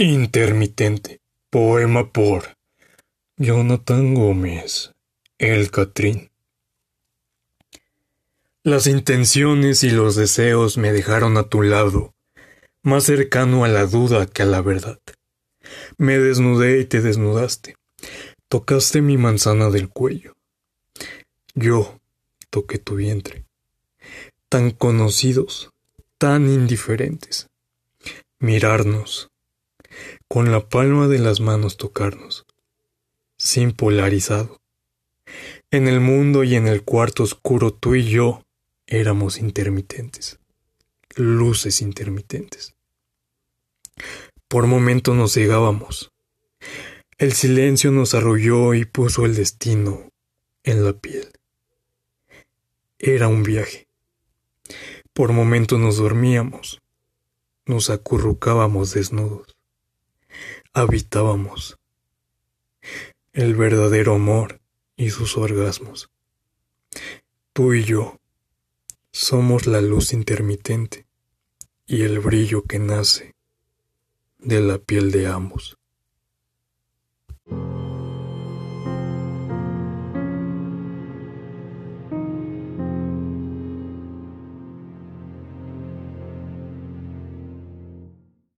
Intermitente. Poema por Jonathan Gómez. El Catrín. Las intenciones y los deseos me dejaron a tu lado, más cercano a la duda que a la verdad. Me desnudé y te desnudaste. Tocaste mi manzana del cuello. Yo toqué tu vientre. Tan conocidos, tan indiferentes. Mirarnos, con la palma de las manos tocarnos, sin polarizado. En el mundo y en el cuarto oscuro tú y yo éramos intermitentes, luces intermitentes. Por momento nos cegábamos. El silencio nos arrolló y puso el destino en la piel. Era un viaje. Por momentos nos dormíamos, nos acurrucábamos desnudos habitábamos. El verdadero amor y sus orgasmos. Tú y yo somos la luz intermitente y el brillo que nace de la piel de ambos.